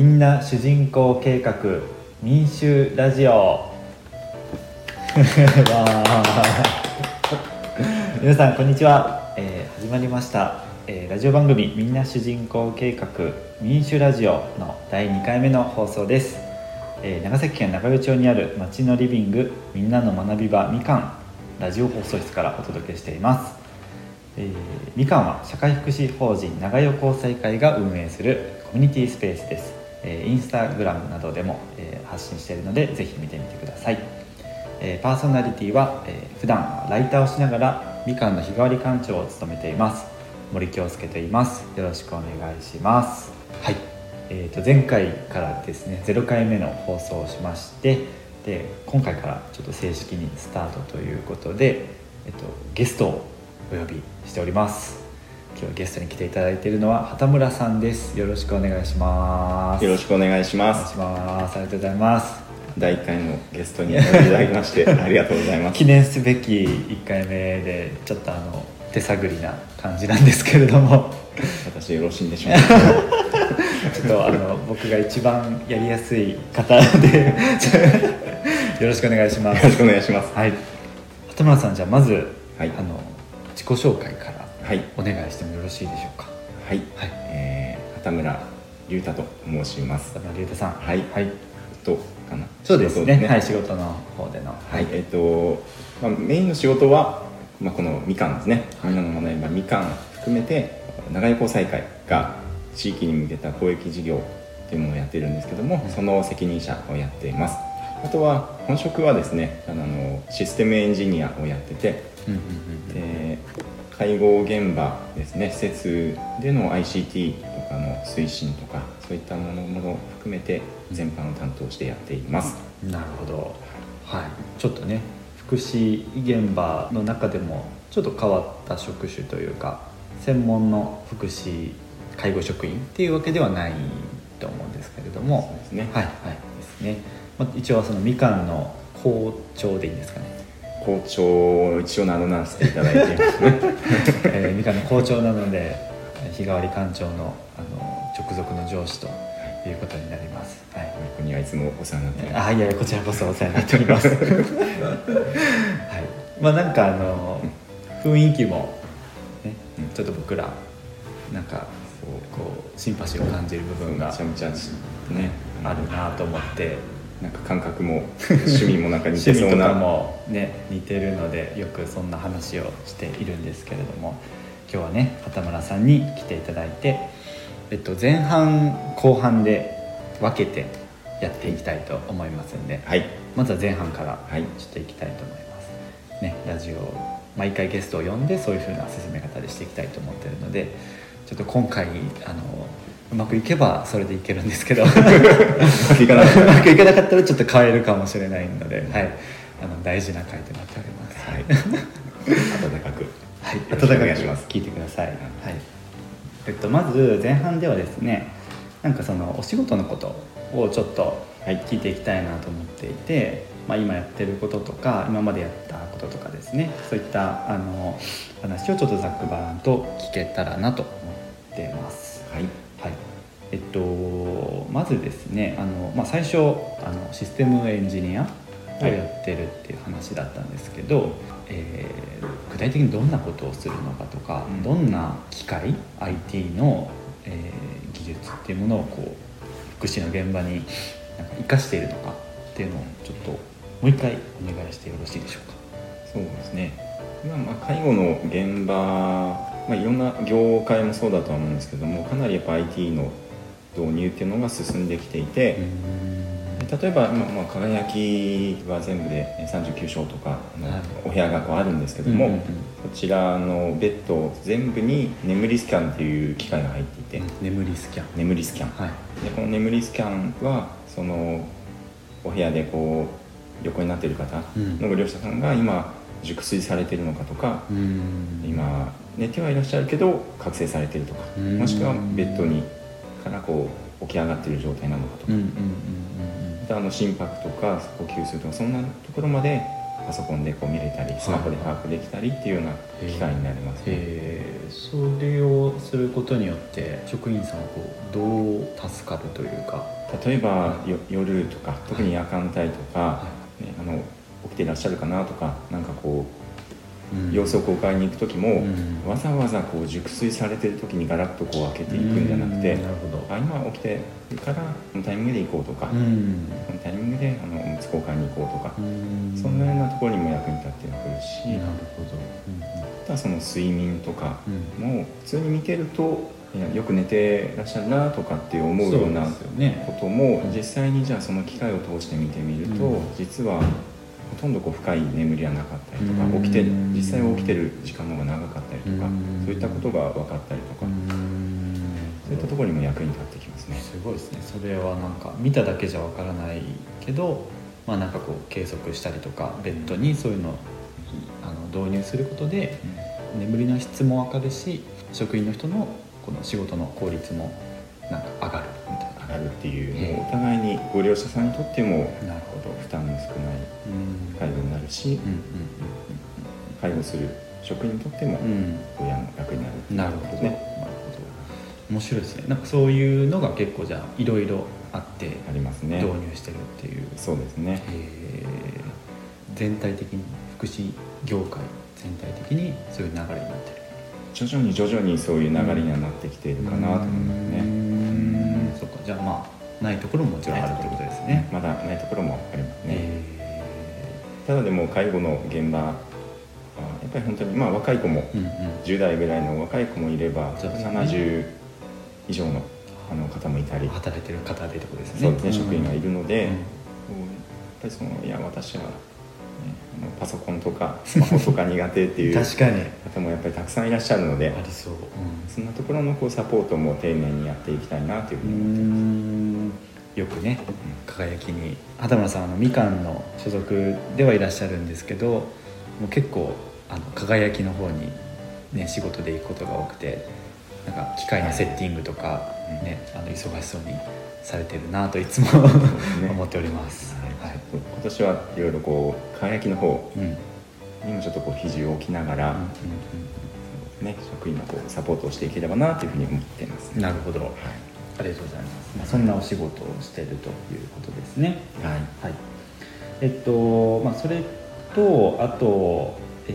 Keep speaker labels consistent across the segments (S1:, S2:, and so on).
S1: みんな主人公計画民衆ラジオ。皆さんこんにちは、えー始まりました、えーラジオ番組みんな主人公計画民衆ラジオの第2回目の放送です、えー長崎県長与町にある町のリビングみんなの学び場みかんラジオ放送室からお届けしています。えーみかんは社会福祉法人長与交際会が運営するコミュニティスペースです、えーインスタグラムなどでも、え発信しているのでぜひ見てみてください、えパーソナリティは、えー普段ライターをしながらみかんの日替わり館長を務めています。森京介と言います。よろしくお願いします。はい。えー、と前回からですね0回目の放送をしましてで今回からちょっと正式にスタートということで、えっと、ゲストをお呼びしております。今日はゲストに来ていただいているのは畑村さんです。よろしくお願いします。
S2: よろしくお願いします。
S1: お願いします。ありがとうございます。
S2: 第1回のゲストにいただきまして ありがとうございます。
S1: 記念すべき1回目でちょっとあの手探りな感じなんですけれども。
S2: 私よろしいんでしょうか？
S1: ちょっとあの僕が一番やりやすい方で。よろしくお願いします。
S2: よろしくお願いします。
S1: はい。畑村さんじゃあまず、
S2: はい。
S1: あの自己紹介お願いしてもよろしいでしょうか？
S2: はい、
S1: はい。
S2: えー、畑村龍太と申します。
S1: 畑村龍太さん。
S2: はい。
S1: はい、
S2: とかな？
S1: そうです
S2: 仕事
S1: ね。はい仕事の方での。
S2: はい、えっ、と、まあ、メインの仕事は、まあ、このみかんですね、みんなの学び場みかん含めて長屋交際会が地域に向けた公益事業っていうものをやっているんですけども、その責任者をやっています。あとは本職はですねあのシステムエンジニアをやってて
S1: うんうんうん。
S2: で介護現場ですね施設での ICT とかの推進とかそういったものも含めて全般を担当してやっています、
S1: なるほど。はい。ちょっとね福祉現場の中でもちょっと変わった職種というか専門の福祉介護職員っていうわけではないと思うんですけれど
S2: そう
S1: も
S2: ですね。
S1: はいはい。ですね、まあ、一応そのみかんの校長でいいんですかね、
S2: 校長を一応名乗らせていただいています。ね
S1: えーみかんの校長なので 日替わり館長のあの直属の上司ということになります。はい。
S2: ここにはいつもお世話になって
S1: あいやいやこちらこそお世話になっております。はい。まあなんかあの雰囲気も、ね
S2: うん。
S1: ちょっと僕らなんか
S2: そう
S1: こうシンパシーを感じる部分が
S2: めちゃめちゃね
S1: あるなと思って
S2: なんか感覚も趣味もなんか似てそうな。
S1: もね似てるのでよくそんな話をしているんですけれども今日はね畑村さんに来ていただいて、えっと、前半後半で分けてやっていきたいと思いますんで、
S2: はい。
S1: まずは前半から
S2: はい。
S1: ちょっといきたいと思います、ね、ラジオ毎回ゲストを呼んでそういう風な進め方でしていきたいと思ってるのでちょっと今回あのうまくいけばそれでいけるんですけど。うまくいかなかった。らちょっと変えるかもしれないので、はい、あの大事な回となっております。
S2: たはい。温かく。
S1: はい、
S2: よろしくします。
S1: 聞いてください。はい。えっとまず前半ではですね、なんかそのお仕事のことをちょっと
S2: はい。
S1: 聞いていきたいなと思っていて、まあ今やってることとか今までやったこととかですね、そういったあの話をちょっとざっくばらんと聞けたらなと思ってます。
S2: はい
S1: はい。えっとまずですね、あのまあ最初あのシステムエンジニアをやってるっていう話だったんですけど、えー具体的にどんなことをするのかとか、
S2: うん
S1: どんな機械 IT の、えー技術っていうものをこう福祉の現場になんか生かしているのかっていうのをちょっともう一回お願いしてよろしいでしょうか。
S2: そうですね今まあ介護の現場、まあ、いろんな業界もそうだとは思うんですけどもかなりやっぱ IT の導入っていうのが進んできていて、例えば、まあまあ、輝きは全部で39床とかお部屋がこうあるんですけども、
S1: うんうんうん。
S2: こちらのベッド全部に眠りスキャンっていう機械が入っていて、
S1: 眠りスキャン。
S2: 眠りスキャン。
S1: はい。
S2: でこの眠りスキャンはそのお部屋でこう横になっている方
S1: うん
S2: のご利用者さんが今熟睡されているのかとか、
S1: うん。
S2: 今寝てはいらっしゃるけど覚醒されているとか、
S1: うん。
S2: もしくはベッドにからこう起き上がっている状態なのかとか、
S1: うんうんうん
S2: またあの心拍とか呼吸数とかそんなところまでパソコンでこう見れたりスマホで把握できたりっていうような機会になります、ね、
S1: えー、それをすることによって職員さんはこうどう助かるというか。
S2: 例えばよ夜とか特に夜間帯とか、はい。ね、あの起きていらっしゃるかなとかなんかこう様子をこう買いに行く時も、わざわざこう熟睡されてる時にガラッとこう開けていくんじゃなくて、あ今起きてるからこのタイミングで行こうとか、このタイミングであのおむつ交換に行こうとか、そん。なようなところにも役に立ってくるしなるほど、あとはその睡眠とかも普通に見てるとよく寝てらっしゃるなとかって思うようなことも、実際にじゃあその機械を通して見てみると、実はほとんどこう深い眠りはなかったりとか起きて実際起きてる時間の方が長かったりとかそういったことが分かったりとか。そういったところにも役に立ってきますね。
S1: すごいですね。それはなんか見ただけじゃ分からないけどまあなんかこう計測したりとかベッドにそういうのをあの導入することで眠りの質も分かるし職員の人のこの仕事の効率もなんか上がるみたいな。
S2: 上がるっていうもうお互いにご利用者さんにとってもなるほど。負担の少ない介護になるし介護する職員にとっても親の楽になる
S1: なるほどね。なるほど。面白いですね。なんかそういうのが結構じゃあいろいろあって
S2: ありますね。
S1: 導入してるっていう。
S2: そうですね、
S1: えー、全体的に福祉業界全体的にそういう流れになってる。
S2: 徐々に徐々にそういう流れにはなってきているかなと思いますね。
S1: そうか。じゃあまあないところももちろんあるってことですね。
S2: まだないところもありますね、えー、ただでも介護の現場やっぱり本当にまあ若い子も、うんうん、10代ぐらいの若い子もいれば、ね、70以上のあの方もいたり。
S1: 働いてる方で
S2: と
S1: こですね。
S2: そうですね、職員がいるので、うん、やっぱりそのいや私はパソコンとか スマホとか苦手っていう
S1: 確かに。
S2: 方もやっぱりたくさんいらっしゃるので
S1: ありそう、うん、
S2: そんなところのこうサポートも丁寧にやっていきたいなというふうに思ってます
S1: よくね輝きに。畑村さんあのみかんの所属ではいらっしゃるんですけどもう結構あの輝きの方に、ね、仕事で行くことが多くてなんか機械のセッティングとかね、あの忙しそうにされてるなといつも思っております。
S2: はい、今年はいろいろこう輝きの方にもちょっとこう肘を置きながら、ね、職員のこうサポートをしていければなというふうに思っています、
S1: なるほど、はい、ありがとうございます、まあ、そんなお仕事をしているということですね。はい、はい、えっとまあそれとあと、え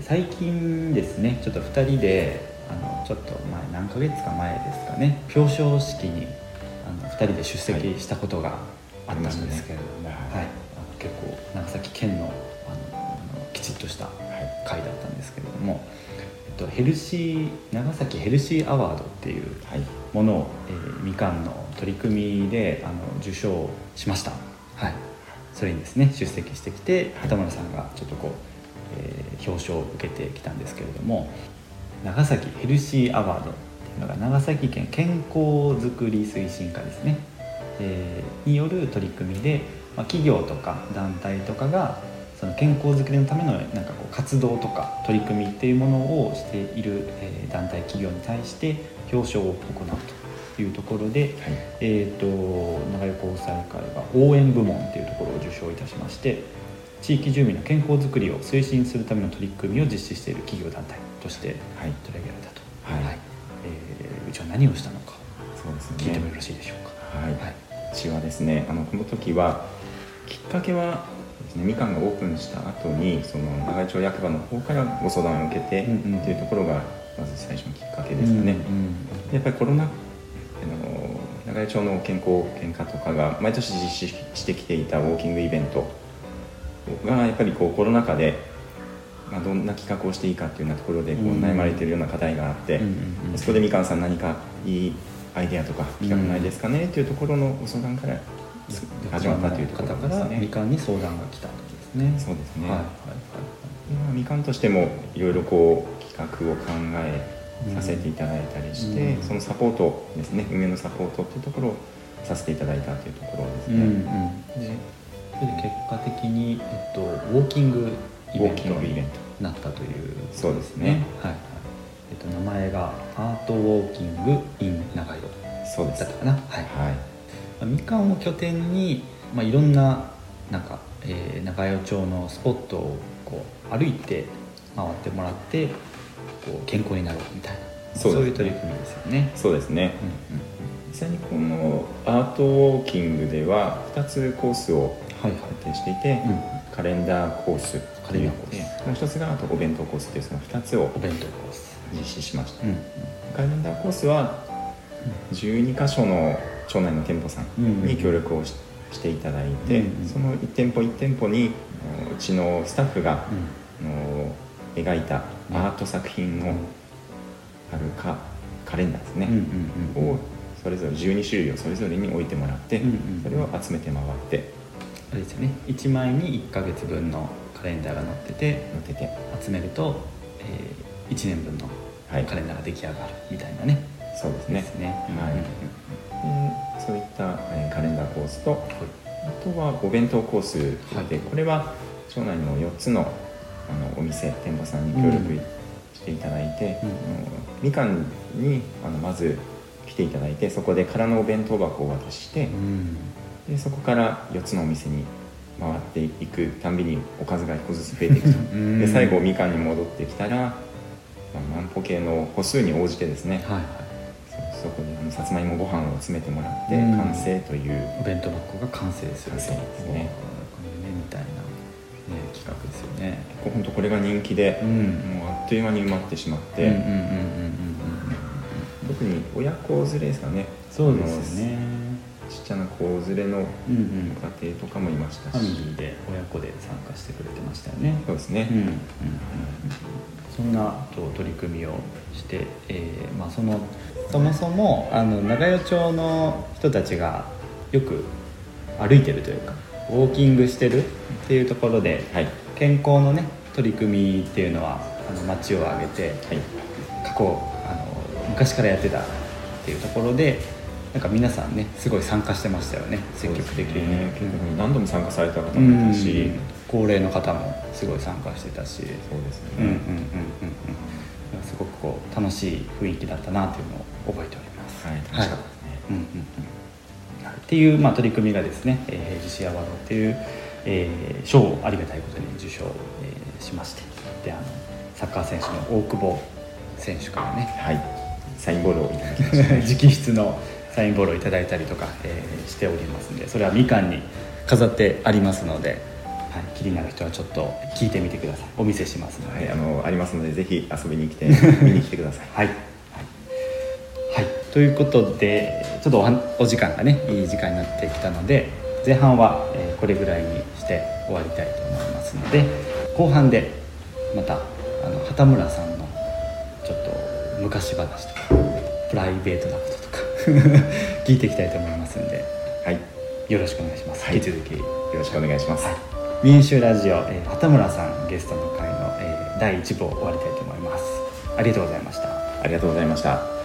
S1: ー、最近ですねちょっと2人であのちょっと前何ヶ月か前ですかね表彰式にあの2人で出席したことがあったんですけれども、はい、はい、結構長崎県のあのきちっとした会だったんですけれども、えっと、ヘルシー長崎ヘルシーアワードっていうものを、はい、えー、みかんの取り組みであの受賞しました、はい、それにですね出席してきて畑村さんがちょっとこう、えー、表彰を受けてきたんですけれども長崎ヘルシーアワードっていうのが長崎県健康づくり推進課ですね、えー、による取り組みで、まあ、企業とか団体とかがその健康づくりのためのなんかこう活動とか取り組みっていうものをしている、えー、団体企業に対して表彰を行うというところで、はい、えーと、長与高裁会が応援部門っていうところを受賞いたしまして地域住民の健康づくりを推進するための取り組みを実施している企業団体として取り上げられたと、はい。はい。えー、うちは何をしたのかそうです、ね、聞いてもよろしいでしょうか？はい、はい、
S2: うちはですねあのこの時はきっかけはですねみかんがオープンした後にその長井町役場の方からご相談を受けて、っていうところがまず最初のきっかけですかね。やっぱりコロナあの長井町の健康健康とかが毎年実施してきていたウォーキングイベントがやっぱりこうコロナ禍でまあ、どんな企画をしていいかっていうようなところでこう悩まれているような課題があって、そこでみかんさん何かいいアイデアとか企画ないですかねっていうところのご相談から始まったというところですね。
S1: みかんに相談が来たんですね。
S2: そうですね。はいはいはい、みかんとしてもいろいろこう企画を考えさせていただいたりして、うん、そのサポートですね。運営のサポートっていうところをさせていただいたというところですね。うんうん、で
S1: それで結果的に、えっと、ウォーキングイベントになったという、
S2: そうですね、
S1: はいえっと、名前がアートウォーキング in 長野
S2: そうです
S1: だったかな。はい、はい、みかんを拠点に、まあ、いろんななんか、えー、長与町のスポットをこう歩いて回ってもらってこう健康になろうみたいな
S2: そうね。
S1: いう取り組みですよね。
S2: そうですね。
S1: うんうん。
S2: 実際にこのアートウォーキングでは2つコースを
S1: はいはい。
S2: 設定していて、
S1: うん
S2: カレンダーコース
S1: カレンダーコース。
S2: ス。もう一つがあとお弁当コースというその2つを
S1: お弁当コース。
S2: 実施しました、
S1: うん
S2: カレンダーコースは12箇所の町内の店舗さんに協力をししていただいて、その1店舗1店舗にうちのスタッフが、
S1: うん。
S2: あの描いたアート作品のあるかカレンダーですね、をそれぞれ12種類をそれぞれに置いてもらって、それを集めて回って。
S1: あれですよね。1枚に1ヶ月分のカレンダーが載ってて
S2: 乗ってて。
S1: 集めると、え1年分の
S2: はい。
S1: カレンダーが出来上がるみたいなね、
S2: そうですね。
S1: ですね。
S2: はい。
S1: うん
S2: そういった、えーカレンダーコースと
S1: はい。
S2: あとはお弁当コースで、
S1: はい。
S2: これは町内の4つのあのお店店舗さんに協力していただいて、
S1: うん。
S2: あのみかんにあのまず来ていただいてそこで空のお弁当箱を渡して、
S1: うん。
S2: でそこから4つのお店に回っていくたんびにおかずが1個ずつ増えていくと。
S1: うん。
S2: で最後みかんに戻ってきたら、まあ、万歩計の歩数に応じてですね、
S1: はいはい
S2: そそこであのさつまいもご飯を詰めてもらって
S1: うん。
S2: 完成という、
S1: お弁当箱が完成すると。
S2: 完成ですね。
S1: これねみたいな、ね、企画ですよね。
S2: 本当これが人気で、
S1: うん。
S2: もうあっという間に埋まってしまって、特に親子連れですかね。
S1: そうですよね
S2: ちっちゃな子連れの
S1: うんうん。
S2: 家庭とかもいましたし、
S1: ファミリーで親子で参加してくれてましたよね。
S2: そうですね、
S1: うんうんうん。そんなと取り組みをして、えーまあ、そのそもそもあの長与町の人たちがよく歩いてるというかウォーキングしてるっていうところで
S2: はい。
S1: 健康のね取り組みっていうのはあの町を挙げて
S2: はい。
S1: 過去あの昔からやってたっていうところでなんか皆さんねすごい参加してましたよね積極的に。
S2: ね。結構何度も参加された方
S1: うん
S2: もいたし、
S1: 高齢の方もすごい参加してたし。
S2: そうですよね、
S1: うんうんうんうんうん。すごくこう楽しい雰囲気だったなというのを覚えております。
S2: はい楽しかったですね、
S1: うんうんうんっていう、まあ、取り組みがですね、えー、平時アワードっていう、えー賞をありがたいことに受賞、えーしまして。であのサッカー選手の大久保選手からね
S2: はい。サインボールをいただきました
S1: 直筆のサインボールをいただいたりとか、えーしておりますんでそれはみかんに飾ってありますので、はい、気になる人はちょっと聞いてみてください。お見せしますので、
S2: はい、あのありますのでぜひ遊びに来て 見に来てください。
S1: はい、はい。はい。ということでちょっとおはお時間がねいい時間になってきたので前半は、えーこれぐらいにして終わりたいと思いますので後半でまたあの畑村さんのちょっと昔話とかプライベートなこととか 聞いていきたいと思いますんで
S2: はい。
S1: よろしくお願いします、
S2: はい。
S1: 引き続き
S2: よろしくお願いします、
S1: 民衆ラジオ、えー畑村さんゲストの会の、えー第1部を終わりたいと思います。ありがとうございました。
S2: ありがとうございました